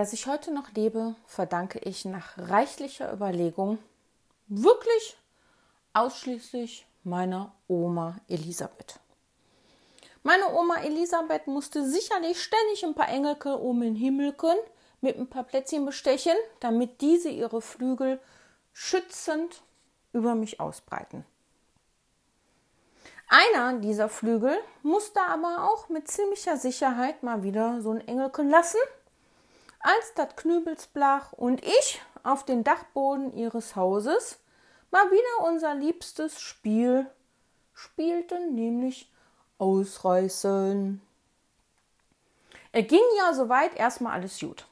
Dass ich heute noch lebe, verdanke ich nach reichlicher Überlegung wirklich ausschließlich meiner Oma Elisabeth. Meine Oma Elisabeth musste sicherlich ständig ein paar Engelke um den Himmelken mit ein paar Plätzchen bestechen, damit diese ihre Flügel schützend über mich ausbreiten. Einer dieser Flügel musste aber auch mit ziemlicher Sicherheit mal wieder so ein Engelken lassen, als das Knübelsblach und ich auf den Dachboden ihres Hauses mal wieder unser liebstes Spiel spielten, nämlich Ausreißen. Es ging ja soweit erstmal alles gut.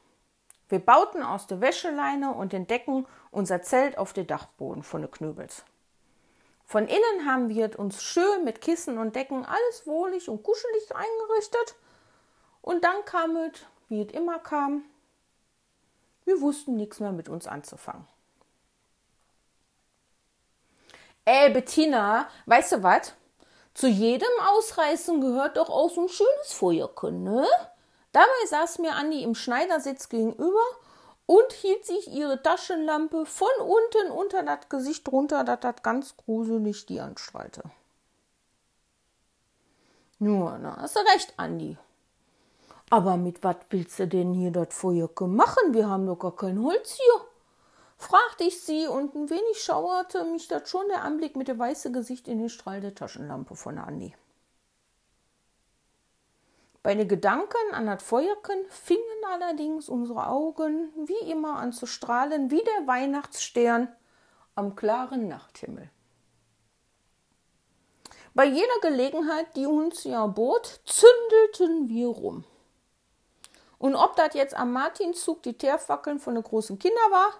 Wir bauten aus der Wäscheleine und den Decken unser Zelt auf den Dachboden von den Knübels. Von innen haben wir uns schön mit Kissen und Decken alles wohlig und kuschelig eingerichtet. Und dann kam es, wie es immer kam, wir wussten nichts mehr mit uns anzufangen. Ey, Bettina, weißt du was? Zu jedem Ausreißen gehört doch auch so ein schönes Feuerchen, ne? Dabei saß mir Andi im Schneidersitz gegenüber und hielt sich ihre Taschenlampe von unten unter das Gesicht runter, dass das ganz gruselig die anstrahlte. Nur, na, hast du recht, Andi. Aber mit was willst du denn hier das Feuer machen? Wir haben doch gar kein Holz hier. Fragte ich sie und ein wenig schauerte mich das schon der Anblick mit dem weißen Gesicht in den Strahl der Taschenlampe von Andi. Bei den Gedanken an das Feuerken fingen allerdings unsere Augen wie immer an zu strahlen wie der Weihnachtsstern am klaren Nachthimmel. Bei jeder Gelegenheit, die uns ja bot, zündelten wir rum. Und ob das jetzt am Martinszug die Teerfackeln von den großen Kindern war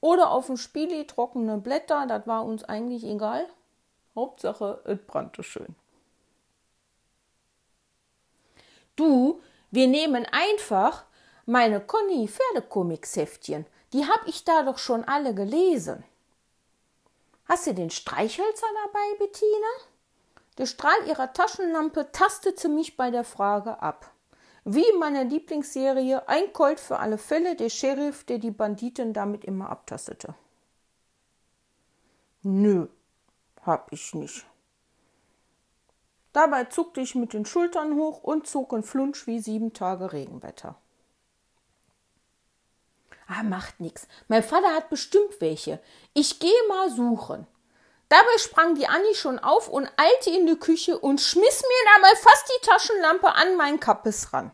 oder auf dem Spieli trockene Blätter, das war uns eigentlich egal. Hauptsache, es brannte schön. Du, wir nehmen einfach meine Conny Pferdekomiksheftchen. Die hab ich da doch schon alle gelesen. Hast du den Streichhölzer dabei, Bettina? Der Strahl ihrer Taschenlampe tastete mich bei der Frage ab. Wie in meiner Lieblingsserie Ein Colt für alle Fälle, der Sheriff, der die Banditen damit immer abtastete. Nö, hab ich nicht. Dabei zuckte ich mit den Schultern hoch und zog in Flunsch wie sieben Tage Regenwetter. Ah, macht nix. Mein Vater hat bestimmt welche. Ich gehe mal suchen. Dabei sprang die Anni schon auf und eilte in die Küche und schmiss mir dabei fast die Taschenlampe an mein Kappes ran.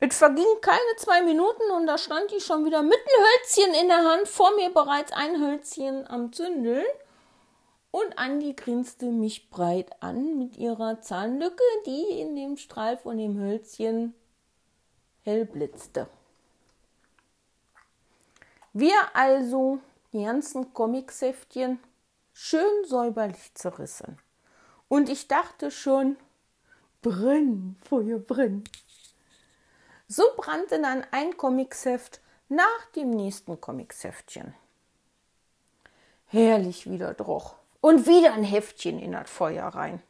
Es vergingen keine zwei Minuten und da stand ich schon wieder mit einem Hölzchen in der Hand, vor mir bereits ein Hölzchen am Zündeln und Andi grinste mich breit an mit ihrer Zahnlücke, die in dem Strahl von dem Hölzchen hell blitzte. Wir also die ganzen Comicsäftchen schön säuberlich zerrissen. Und ich dachte schon, brenn, Feuer, brenn. So brannte dann ein Comicsheft nach dem nächsten Comicsäftchen. Herrlich wieder droch und wieder ein Heftchen in das Feuer rein.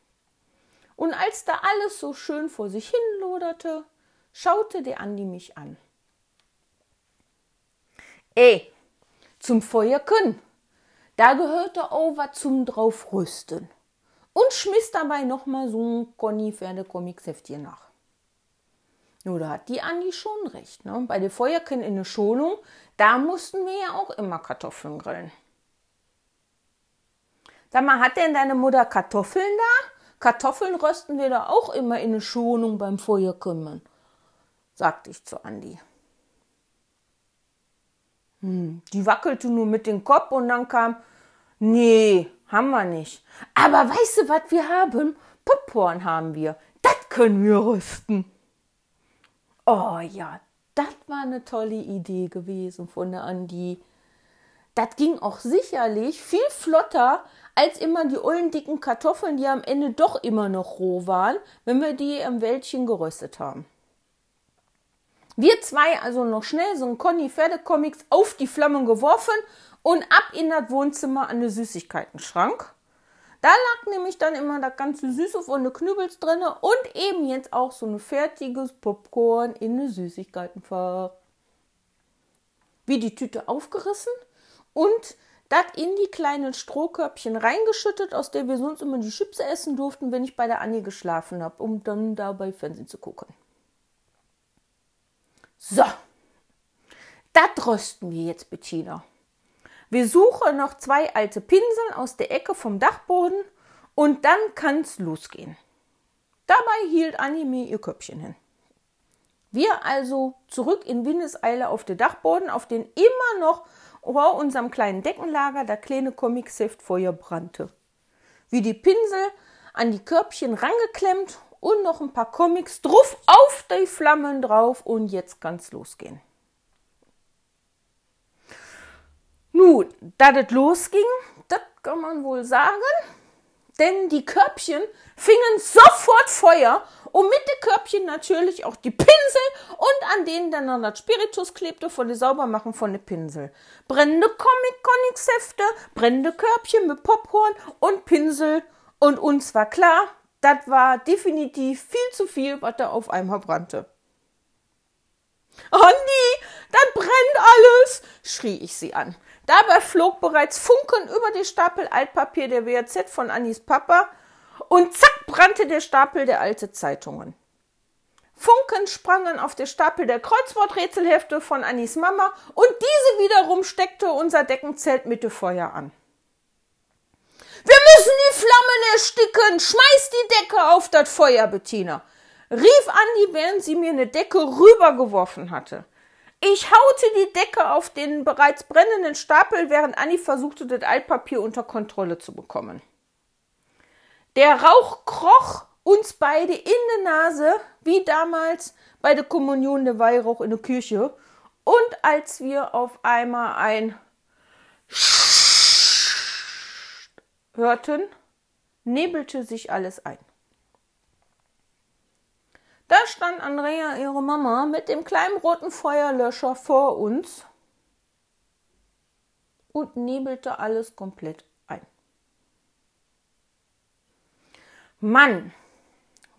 Und als da alles so schön vor sich hin loderte, schaute der Andi mich an. Ey, zum Feuerken, da gehörte auch was zum draufrüsten. Und schmiss dabei nochmal so ein Conny Pferde Comics Heftchen nach. Nur da hat die Andi schon recht. Ne? Bei den Feuerken in der Schonung, da mussten wir ja auch immer Kartoffeln grillen. Sag mal, hat denn deine Mutter Kartoffeln da? Kartoffeln rösten wir da auch immer in eine Schonung beim Feuerkümmern, sagte ich zu Andi. Hm, die wackelte nur mit dem Kopf und dann kam, nee, haben wir nicht. Aber weißt du, was wir haben? Popcorn haben wir. Das können wir rüsten. Oh ja, das war eine tolle Idee gewesen von der Andi. Das ging auch sicherlich viel flotter als immer die ollen dicken Kartoffeln, die am Ende doch immer noch roh waren, wenn wir die im Wäldchen geröstet haben. Wir zwei also noch schnell so ein Conny Pferdecomics auf die Flammen geworfen und ab in das Wohnzimmer an den Süßigkeitenschrank. Da lag nämlich dann immer das ganze Süße von den Knübels drinne und eben jetzt auch so ein fertiges Popcorn in den Süßigkeitenfach. wie die Tüte aufgerissen und das in die kleinen Strohkörbchen reingeschüttet, aus der wir sonst immer die Chips essen durften, wenn ich bei der Annie geschlafen habe, um dann dabei Fernsehen zu gucken. So, das rösten wir jetzt, Bettina. Wir suchen noch zwei alte Pinsel aus der Ecke vom Dachboden und dann kann's losgehen. Dabei hielt Annie mir ihr Köpfchen hin. Wir also zurück in Windeseile auf den Dachboden, auf den immer noch vor unserem kleinen Deckenlager der kleine Comicheft Feuer brannte. Wie die Pinsel an die Körbchen rangeklemmt und noch ein paar Comics drauf auf die Flammen drauf und jetzt kann's losgehen. Nun, da das losging, das kann man wohl sagen, denn die Körbchen fingen sofort Feuer und mit den Körbchen natürlich auch die Pinsel und an denen dann noch das Spiritus klebte von der Saubermachen von den Pinsel. Brennende Comic-Comics-Hefte, brennende Körbchen mit Popcorn und Pinsel und uns war klar, das war definitiv viel zu viel, was da auf einmal brannte. Andi, das brennt alles, schrie ich sie an. Dabei flog bereits Funken über den Stapel Altpapier der WAZ von Annis Papa und zack brannte der Stapel der alte Zeitungen. Funken sprangen auf den Stapel der Kreuzworträtselhefte von Annis Mama und diese wiederum steckte unser Deckenzelt mit dem Feuer an. Wir müssen die Flammen ersticken! Schmeiß die Decke auf das Feuer, Bettina! rief Andi, während sie mir eine Decke rübergeworfen hatte. Ich haute die Decke auf den bereits brennenden Stapel, während Annie versuchte, das Altpapier unter Kontrolle zu bekommen. Der Rauch kroch uns beide in die Nase, wie damals bei der Kommunion der Weihrauch in der Kirche. Und als wir auf einmal ein hörten, nebelte sich alles ein. Da stand Andrea, ihre Mama, mit dem kleinen roten Feuerlöscher vor uns und nebelte alles komplett ein. Mann,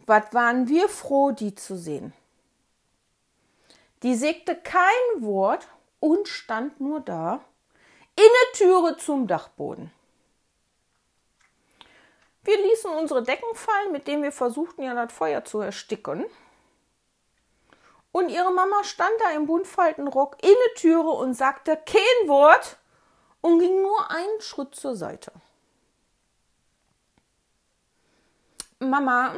was waren wir froh, die zu sehen. Die sägte kein Wort und stand nur da, in der Türe zum Dachboden. Wir ließen unsere Decken fallen, mit denen wir versuchten, ja das Feuer zu ersticken. Und ihre Mama stand da im Buntfaltenrock in der Türe und sagte kein Wort und ging nur einen Schritt zur Seite. Mama,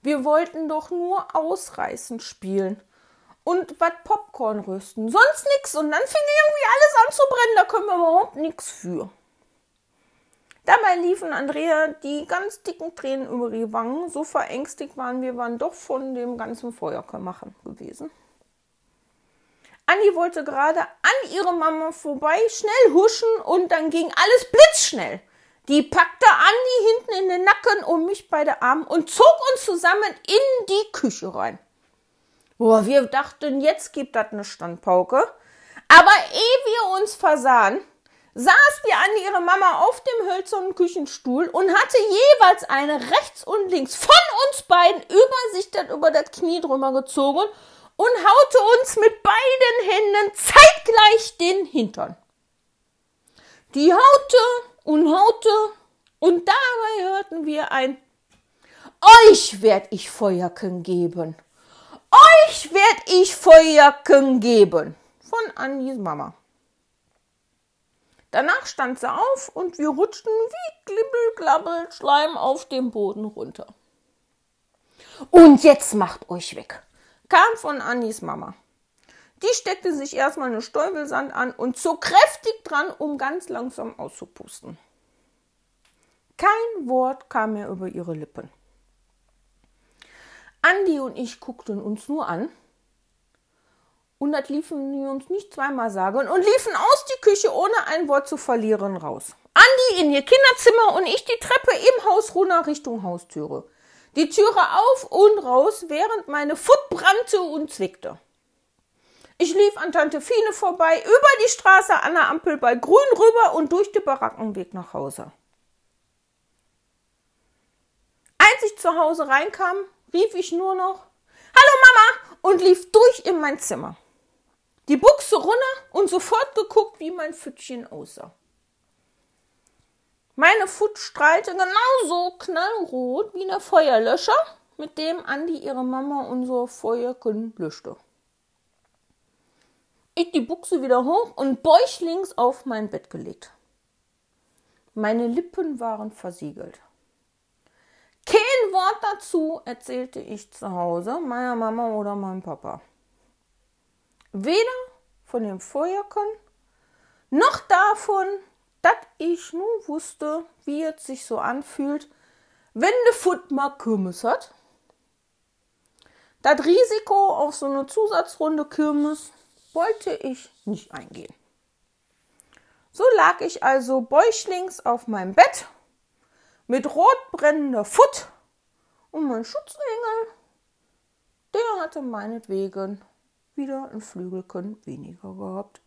wir wollten doch nur ausreißen spielen und was Popcorn rösten, sonst nix. Und dann fing irgendwie alles an zu brennen, da können wir überhaupt nichts für. Dabei liefen Andrea die ganz dicken Tränen über die Wangen. So verängstigt waren wir waren doch von dem ganzen Feuermachen gewesen. Anni wollte gerade an ihre Mama vorbei, schnell huschen und dann ging alles blitzschnell. Die packte Andi hinten in den Nacken und mich bei der Armen und zog uns zusammen in die Küche rein. Boah, wir dachten, jetzt gibt das eine Standpauke. Aber ehe wir uns versahen, saß die Andi ihre Mama auf dem hölzernen Küchenstuhl und hatte jeweils eine rechts und links von uns beiden über sich dann über das Knie drüber gezogen und haute uns mit beiden Händen zeitgleich den Hintern. Die haute und haute und dabei hörten wir ein Euch werd ich Feuerken geben. Euch werd ich Feuerken geben. Von Annis Mama. Danach stand sie auf und wir rutschten wie Glibbel, Glabbel, Schleim auf dem Boden runter. Und jetzt macht euch weg, kam von Annis Mama. Die steckte sich erstmal eine Stäubelsand an und zog kräftig dran, um ganz langsam auszupusten. Kein Wort kam mehr über ihre Lippen. Andi und ich guckten uns nur an und das liefen die uns nicht zweimal sagen und liefen aus die Küche, ohne ein Wort zu verlieren, raus. Andi in ihr Kinderzimmer und ich die Treppe im Haus runter Richtung Haustüre. Die Türe auf und raus, während meine Fut brannte und zwickte. Ich lief an Tante Fine vorbei, über die Straße an der Ampel bei Grün rüber und durch den Barackenweg nach Hause. Als ich zu Hause reinkam, rief ich nur noch Hallo Mama und lief durch in mein Zimmer. Buchse runter und sofort geguckt, wie mein Pfütchen aussah. Meine Fut strahlte genauso knallrot wie der Feuerlöscher, mit dem Andi ihre Mama unser Feuerchen löschte. Ich die Buchse wieder hoch und bäuchlings auf mein Bett gelegt. Meine Lippen waren versiegelt. Kein Wort dazu erzählte ich zu Hause meiner Mama oder meinem Papa. Weder von dem Feuerchen noch davon, dass ich nun wusste, wie es sich so anfühlt, wenn de Foot mal Kirmes hat. Das Risiko auf so eine Zusatzrunde Kirmes wollte ich nicht eingehen. So lag ich also bäuchlings auf meinem Bett mit rot brennender Foot und mein Schutzengel, der hatte meinetwegen wieder ein Flügelchen weniger gehabt.